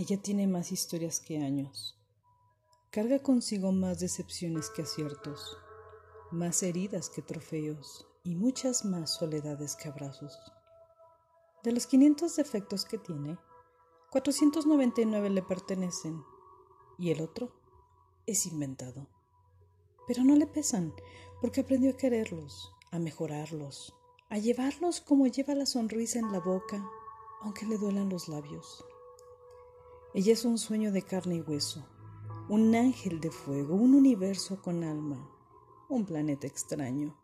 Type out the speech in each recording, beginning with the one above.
Ella tiene más historias que años. Carga consigo más decepciones que aciertos, más heridas que trofeos y muchas más soledades que abrazos. De los 500 defectos que tiene, 499 le pertenecen y el otro es inventado. Pero no le pesan porque aprendió a quererlos, a mejorarlos, a llevarlos como lleva la sonrisa en la boca, aunque le duelan los labios. Ella es un sueño de carne y hueso, un ángel de fuego, un universo con alma, un planeta extraño.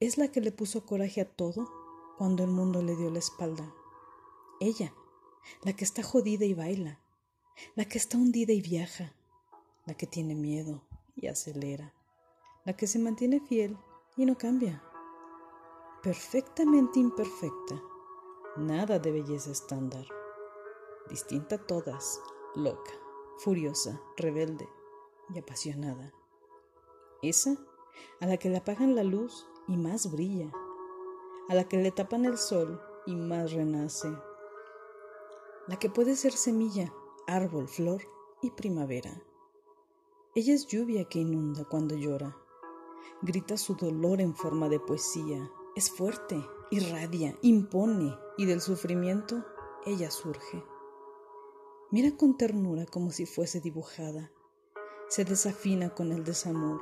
Es la que le puso coraje a todo cuando el mundo le dio la espalda. Ella, la que está jodida y baila, la que está hundida y viaja, la que tiene miedo y acelera, la que se mantiene fiel y no cambia. Perfectamente imperfecta, nada de belleza estándar, distinta a todas, loca furiosa, rebelde y apasionada. Esa a la que le apagan la luz y más brilla, a la que le tapan el sol y más renace, la que puede ser semilla, árbol, flor y primavera. Ella es lluvia que inunda cuando llora, grita su dolor en forma de poesía, es fuerte, irradia, impone y del sufrimiento ella surge. Mira con ternura como si fuese dibujada. Se desafina con el desamor,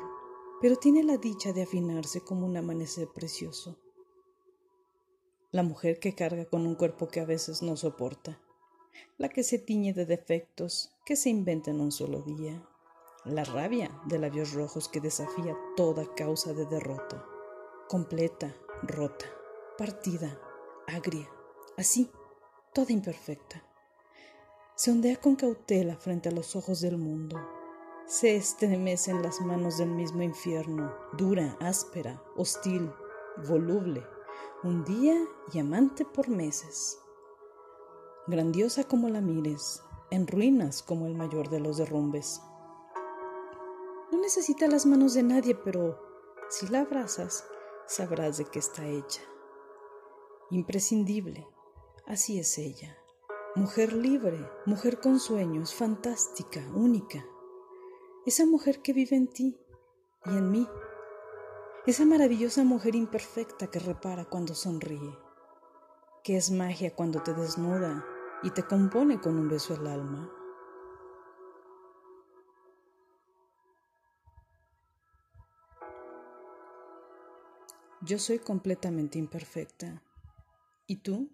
pero tiene la dicha de afinarse como un amanecer precioso. La mujer que carga con un cuerpo que a veces no soporta, la que se tiñe de defectos que se inventa en un solo día, la rabia de labios rojos que desafía toda causa de derrota, completa, rota, partida, agria, así, toda imperfecta se ondea con cautela frente a los ojos del mundo. Se estremece en las manos del mismo infierno, dura, áspera, hostil, voluble, un día y amante por meses. Grandiosa como la mires, en ruinas como el mayor de los derrumbes. No necesita las manos de nadie, pero si la abrazas, sabrás de qué está hecha. Imprescindible, así es ella. Mujer libre, mujer con sueños, fantástica, única. Esa mujer que vive en ti y en mí. Esa maravillosa mujer imperfecta que repara cuando sonríe, que es magia cuando te desnuda y te compone con un beso el alma. Yo soy completamente imperfecta. ¿Y tú?